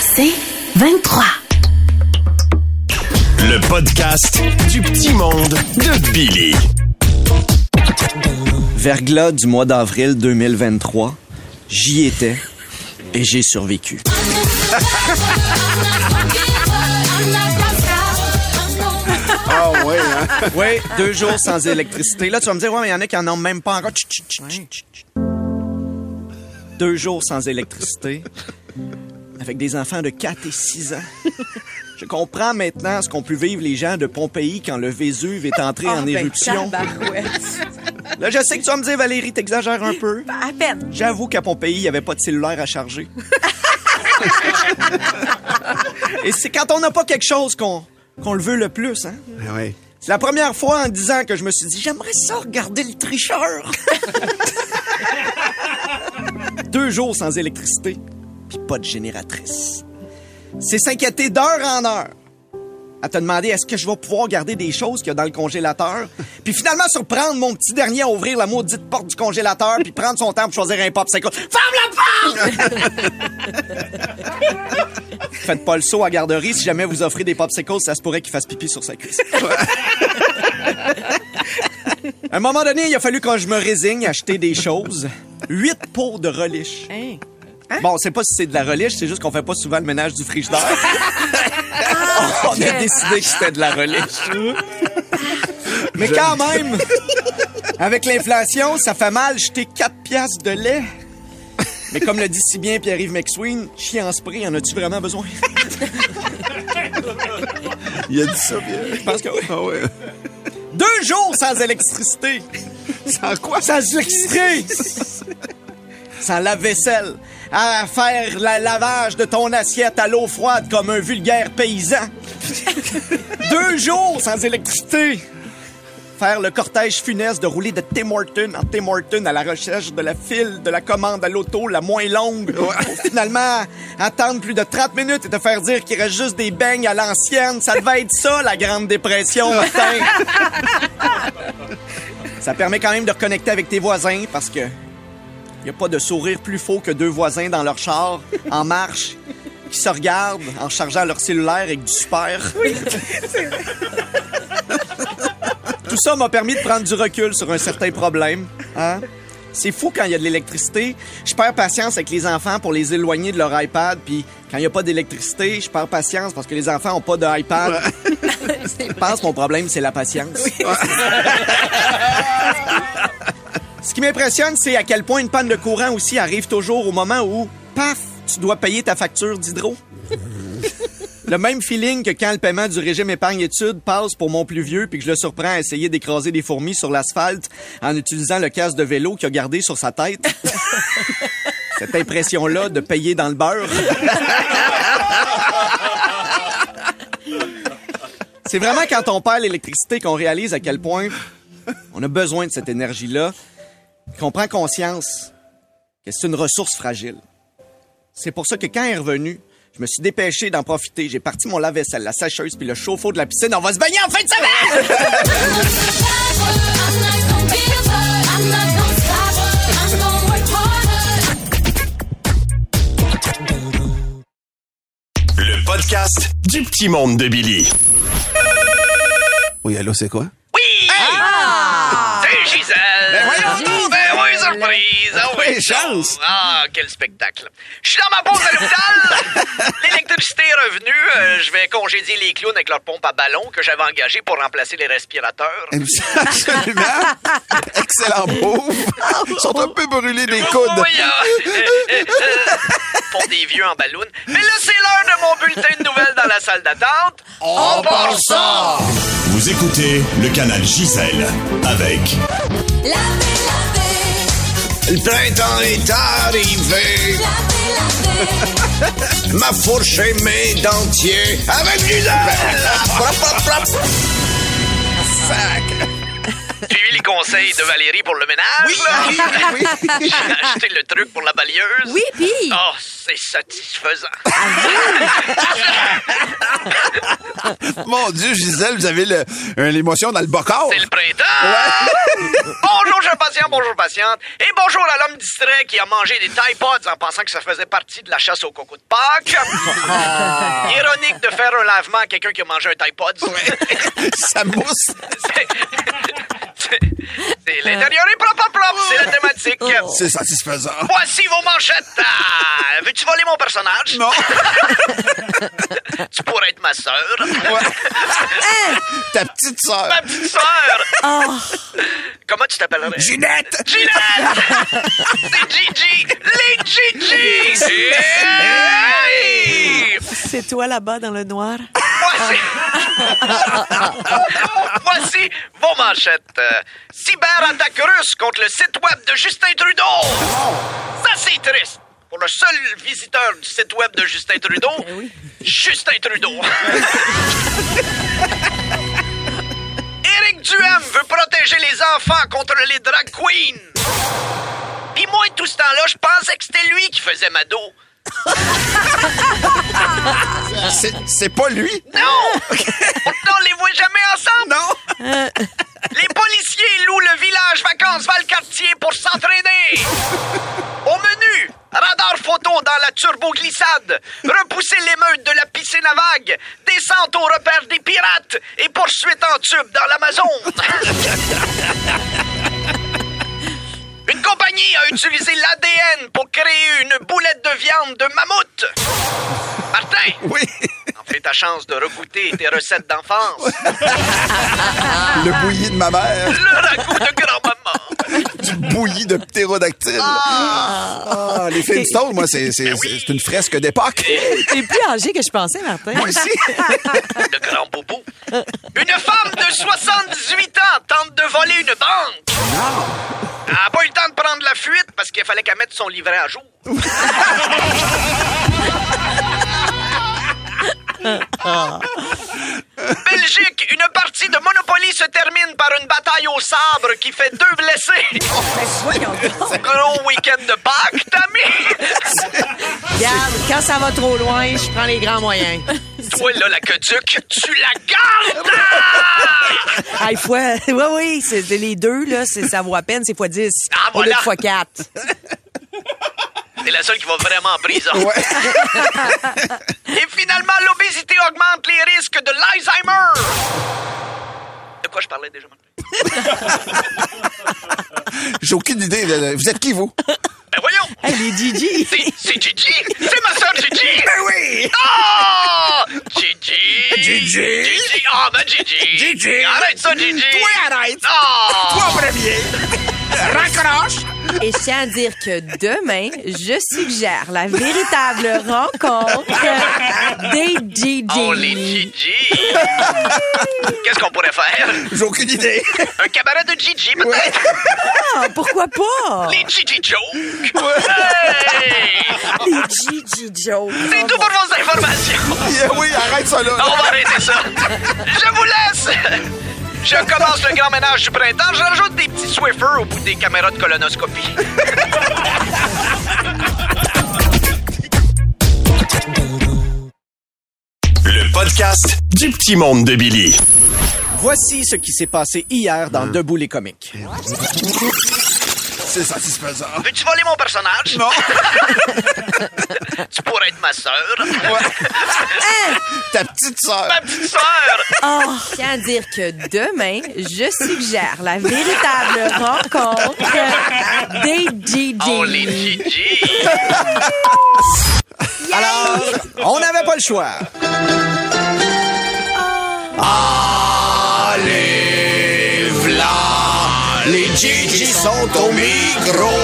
C'est 23. Le podcast du petit monde de Billy. Verglas du mois d'avril 2023. J'y étais et j'ai survécu. Ah ouais, hein? Oui, deux jours sans électricité. Là, tu vas me dire, ouais, mais il y en a qui en ont même pas encore. Tch, tch, tch, tch, tch, tch. Deux jours sans électricité, avec des enfants de 4 et 6 ans. Je comprends maintenant ce qu'ont pu vivre les gens de Pompéi quand le Vésuve est entré Ah, en ben, éruption. Là, je sais que tu vas me dire, Valérie, t'exagères un peu. À peine. J'avoue qu'à Pompéi, il n'y avait pas de cellulaire à charger. Et c'est quand on n'a pas quelque chose qu'on qu'on le veut le plus, hein? Ah ouais. C'est la première fois en 10 ans que je me suis dit, j'aimerais ça regarder le tricheur. Deux jours sans électricité, puis pas de génératrice. C'est s'inquiéter d'heure en heure. À te demander, est-ce que je vais pouvoir garder des choses qu'il y a dans le congélateur? Puis finalement, surprendre mon petit dernier à ouvrir la maudite porte du congélateur, puis prendre son temps pour choisir un popsicle. Ferme la porte! Faites pas le saut à garderie. Si jamais vous offrez des popsicles, ça se pourrait qu'il fasse pipi sur sa cuisse. À un moment donné, il a fallu que je me résigne à acheter des choses. Huit pots de relish. Hein? Bon, c'est pas si c'est de la relish, c'est juste qu'on fait pas souvent le ménage du frigidaire. On a décidé que c'était de la relish. Mais quand même, avec l'inflation, ça fait mal jeter 4 piastres de lait. Mais comme le dit si bien Pierre-Yves McSween, chien en spray, en as-tu vraiment besoin? Il a dit ça bien. Je pense que oui. Ah ouais. Deux jours sans électricité. Sans quoi? Sans électricité. sans lave-vaisselle. À faire le lavage de ton assiette à l'eau froide comme un vulgaire paysan. Deux jours sans électricité. Faire le cortège funeste de rouler de Tim Horton en Tim Horton à la recherche de la file de la commande à l'auto la moins longue. Pour finalement attendre plus de 30 minutes et te faire dire qu'il reste juste des beignes à l'ancienne. Ça devait être ça, la Grande Dépression. Ça permet quand même de reconnecter avec tes voisins parce que y a pas de sourire plus faux que deux voisins dans leur char, en marche, qui se regardent en chargeant leur cellulaire avec du super. Tout ça m'a permis de prendre du recul sur un certain problème. Hein? C'est fou quand il y a de l'électricité. Je perds patience avec les enfants pour les éloigner de leur iPad. Puis quand il n'y a pas d'électricité, je perds patience parce que les enfants n'ont pas d'iPad. Je pense que mon problème, c'est la patience. Ce qui m'impressionne, c'est à quel point une panne de courant aussi arrive toujours au moment où, paf, tu dois payer ta facture d'hydro. Le même feeling que quand le paiement du régime épargne-études passe pour mon plus vieux puis que je le surprends à essayer d'écraser des fourmis sur l'asphalte en utilisant le casque de vélo qu'il a gardé sur sa tête. Cette impression-là de payer dans le beurre. C'est vraiment quand on perd l'électricité qu'on réalise à quel point on a besoin de cette énergie-là, qu'on prend conscience que c'est une ressource fragile. C'est pour ça que quand elle est revenue, je me suis dépêché d'en profiter. J'ai parti mon lave-vaisselle, la sécheuse puis le chauffe-eau de la piscine. On va se baigner en fin de semaine! Le podcast du petit monde de Billy. Oui, allô, c'est quoi? Surprise! Ah oui, chance. Ah, quel spectacle! Je suis dans ma pause à l'hôpital! L'électricité est revenue. euh, je vais congédier les clowns avec leur pompe à ballon que j'avais engagée pour remplacer les respirateurs. Absolument. Excellent pauvre. Ils sont un peu brûlés des coudes. Oui, ah, euh, euh, euh, pour des vieux en ballon. Mais là, c'est l'heure de mon bulletin de nouvelles dans la salle d'attente. On part ça! Vous écoutez le canal Gisèle avec Le printemps est arrivé. Ma fourche et mes dentiers avec du. Sac. Suivi les conseils de Valérie pour le ménage. Oui, là. oui, oui. J'ai acheté le truc pour la balieuse. Oui, puis? Oh, C'est satisfaisant. Mon Dieu, Gisèle, vous avez le- euh, l'émotion dans le bocal. C'est le printemps! bonjour, jeune patient, bonjour, patiente. Et bonjour à l'homme distrait qui a mangé des Tide Pods en pensant que ça faisait partie de la chasse au coco de Pâques. Ironique de faire un lavement à quelqu'un qui a mangé un Tide Pod. Ça mousse. C'est- c'est- L'intérieur est propre, propre, propre. C'est la thématique. C'est satisfaisant. Voici vos manchettes. Ah, Veux-tu voler mon personnage? Non. Tu pourrais être ma sœur. Ta petite sœur. Ma petite sœur. Comment tu t'appellerais? Ginette. Ginette! C'est Gigi! Les Gigi! Hey! C'est toi là-bas dans le noir? Voici... Voici vos manchettes. Euh, Cyberattaque russe contre le site web de Justin Trudeau. Ça, c'est triste. Pour le seul visiteur du site web de Justin Trudeau, Justin Trudeau. Duhem veut protéger les enfants contre les drag queens. Puis moi, tout ce temps-là, je pensais que c'était lui qui faisait ma dos. C'est- C'est pas lui? Non! Pourtant, on les voit jamais ensemble! Non. Les policiers louent le village vacances Valcartier pour s'entraîner! Au dans la turbo-glissade, repousser l'émeute de la piscine à vagues, descente au repère des pirates et poursuite en tube dans l'Amazon! Une compagnie a utilisé l'ADN pour créer une boulette de viande de mammouth! Martin! Oui. En fait, ta chance de regoûter tes recettes d'enfance. Le bouilli de ma mère. Le ragoût de grand-maman. Du bouilli de ptérodactyle. Ah, les Flintstones, moi, c'est c'est- c'est- c'est une fresque d'époque. T'es plus âgé que je pensais, Martin. Moi aussi. De grand bobo. Une femme de 78 ans tente de voler une banque. Elle n'a pas eu le temps de prendre la fuite parce qu'il fallait qu'elle mette son livret à jour. Belgique, une partie de Monopoly se termine par une bataille au sabre qui fait deux blessés. Gros week-end de Pâques, Tammy. Regarde, quand ça va trop loin, je prends les grands moyens. Toi, là, la queduc, tu la gardes! Ah, fois, oui, oui, c'est les deux, là, ça vaut à peine, c'est fois 10. Ah, Au lieu voilà. de fois 4. C'est la seule qui va vraiment en prison. Ouais. Et finalement, l'obésité augmente les risques de l'Alzheimer. Quoi je parlais déjà? J'ai aucune idée. de- Vous êtes qui, vous? Ben voyons! Hey, les Gigi. C'est Gigi! C'est ma soeur Gigi! Ben oui! Oh! Gigi! Gigi! Gigi! Ah, ben Gigi! Gigi! Arrête ça, Gigi! Toi, arrête! Oh! Toi, premier! Raccroche! Et je tiens à dire que demain, je suggère la véritable rencontre des Gigi. Oh, les Gigi! Qu'est-ce qu'on pourrait faire? J'ai aucune idée. Un cabaret de Gigi, peut-être? Ah, pourquoi pas? Les Gigi Jokes! Hey! Les Gigi Joe. C'est tout pour vos informations! Yeah, oui, arrête ça là. On va arrêter ça. Je vous laisse. Je commence le grand ménage du printemps. Je rajoute des petits Swiffers au bout des caméras de colonoscopie. Le podcast du petit monde de Billy. Voici ce qui s'est passé hier dans Debout les comiques. C'est satisfaisant. Veux-tu voler mon personnage? Non. Tu pourrais être ma sœur. Ta petite sœur. Ma petite sœur. Je tiens à dire que demain, je suggère la véritable rencontre des Gigi. Oh, les Gigi. Alors, on n'avait pas le choix. Allez, v'là, les Gigi sont au micro.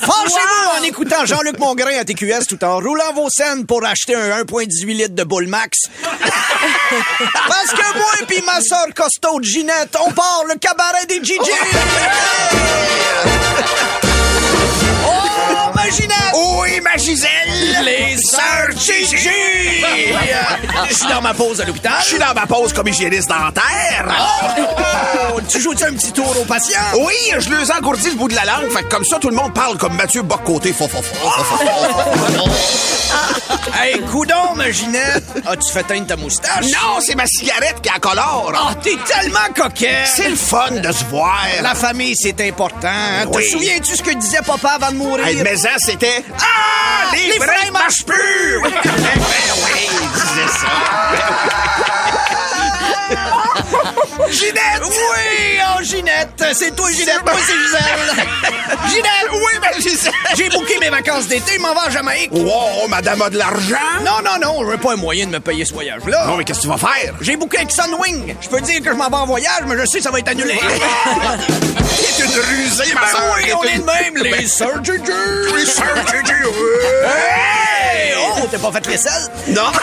Fâchez-vous en écoutant Jean-Luc Mongrain à TQS tout en roulant vos scènes pour acheter un 1,18 litres de Bull Max. Parce que moi et puis ma soeur costaud Ginette, on part le cabaret des Gigi. Oui, ma Gisèle. Les sœurs Gigi! je suis dans ma pause à l'hôpital. Je suis dans ma pause comme hygiéniste dentaire. Oh, tu joues-tu un petit tour aux patients? Oui, je les engourdis le bout de la langue. Fait que comme ça, tout le monde parle comme Mathieu Bock-Côté. Fo. Hey, coudon, ma Ginette! As-tu fait teindre ta moustache? Non, c'est ma cigarette qui a colore. Oh, t'es tellement coquet! C'est le fun de se voir. La famille, c'est important. hein? Oui. Te souviens-tu ce que disait papa avant de mourir? Hey, mais c'était... Ah! Les, Les freins freins marchent plus! Ben oui, il disait ça. Ginette! Oui! Oh, Ginette! C'est toi, Ginette! Moi, c'est Gisèle! Ginette! Oui, mais Gisèle! J'ai booké mes vacances d'été, m'en vais à Jamaïque! Wow, madame a de l'argent? Non, non, non, veux pas un moyen de me payer ce voyage-là. Non, mais qu'est-ce que tu vas faire? J'ai booké avec Sunwing. Je peux dire que je m'en vais en voyage, mais je sais que ça va être annulé. T'es une rusée, ma Ben soeur. oui, on est de même, les surgeons. Les surgeons. Hey! Oh, t'as pas fait l'aisselle? Non?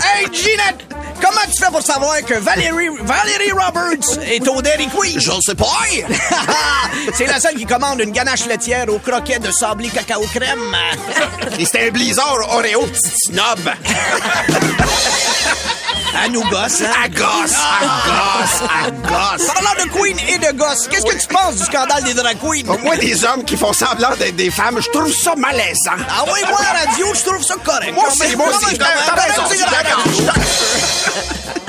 Hey, Ginette! Comment tu fais pour savoir que Valérie, Valérie Roberts est au Dairy Queen? Je sais pas. C'est la seule qui commande une ganache laitière au croquet de sablé cacao crème. Et c'était un blizzard Oreo petit snob. À nous gosse, hein? À gosse, à gosse, à gosse. Parlant de Queen et de gosse, qu'est-ce que tu penses du scandale des drag queens? Moi, des hommes qui font semblant d'être des femmes, je trouve ça malaisant. Ah oui, moi, à la radio, je trouve ça correct. Moi aussi, moi aussi. t'as raison,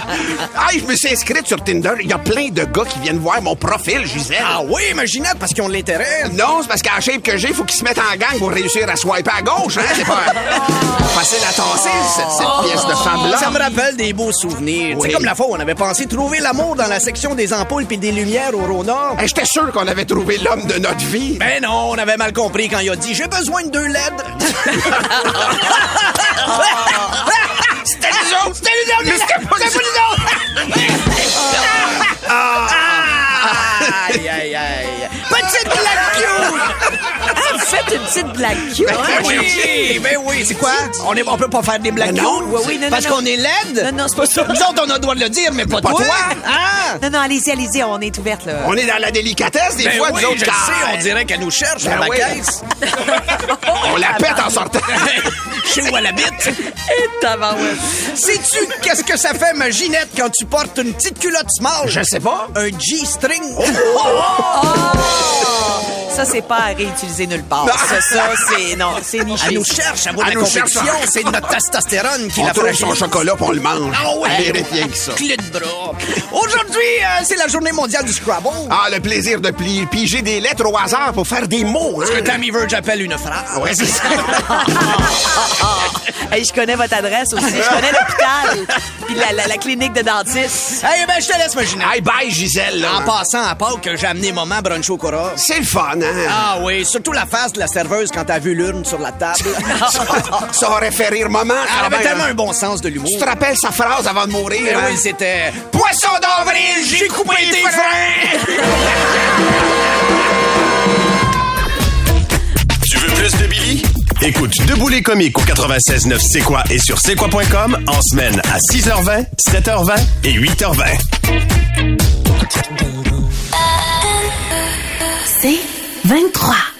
Ah, je me suis inscrite sur Tinder. Il y a plein de gars qui viennent voir mon profil, Gisèle. Ah oui, mais Ginette, parce qu'ils ont de l'intérêt. Non, c'est parce qu'à la shape que j'ai, faut qu'ils se mettent en gang pour réussir à swiper à gauche, hein? C'est pas facile à tasser, cette, cette pièce de femme-là. Ça me rappelle des beaux souvenirs. Oui. C'est comme la fois où on avait pensé trouver l'amour dans la section des ampoules puis des lumières au Rona. Hey, J'étais sûr qu'on avait trouvé l'homme de notre vie. Ben non, on avait mal compris quand il a dit « J'ai besoin de deux LED. » C'était nous autres! C'était nous autres! Mais c'était pas Faites une petite blague cute. Ben oui, ben oui, c'est quoi? On, est, on peut pas faire des blagues Ben non. cute? Oui, oui, non, Parce qu'on est LED? Non, non, c'est pas ça. Nous autres, on a le droit de le dire, mais pas, Pas toi. Ah! Non, non, allez-y, allez-y, on est ouverte, là. On est dans la délicatesse, des Ben fois, oui, nous autres, je sais, on dirait qu'elle nous cherche Ben à la oui. caisse. On la pète en sortant. Sais où elle habite? Et. Sais-tu qu'est-ce que ça fait, ma Ginette, quand tu portes une petite culotte small? Je sais pas. Un G-string. Ça, c'est pas à réutiliser nulle part. Ça, ça, c'est... Non, c'est niché. Elle nous cherche, de Elle la nous cherche. compétition. C'est notre testostérone qui On la trouve fragilise. son chocolat puis on le mange. Ah mérite rien que ça. Clé de bras. Aujourd'hui, euh, c'est la journée mondiale du Scrabble. Ah, le plaisir de pli- piger des lettres au hasard pour faire des mots. Ce que Hein? Tammy Verge appelle une phrase. Ouais, c'est ça. Hey, je connais votre adresse aussi. Je connais l'hôpital. Puis la, la, la clinique de dentiste. Hey, ben, je te laisse, ma Ginette. Hey, bye, Gisèle. là. En passant à Pâques, j'ai amené maman brunch au Cora. C'est le fun, hein? Ah oui, surtout la face de la serveuse quand t'as vu l'urne sur la table. Ça aurait fait rire maman. Elle avait tellement hein. un bon sens de l'humour. Tu te rappelles sa phrase avant de mourir? Eh hein? oui, c'était... Poisson d'avril, j'ai coupé tes freins! Tu veux plus de Billy? Écoute Debout les comiques au 96.9 C'est quoi et sur c'est quoi.com en semaine à 6h20, 7h20 et 8h20. 23.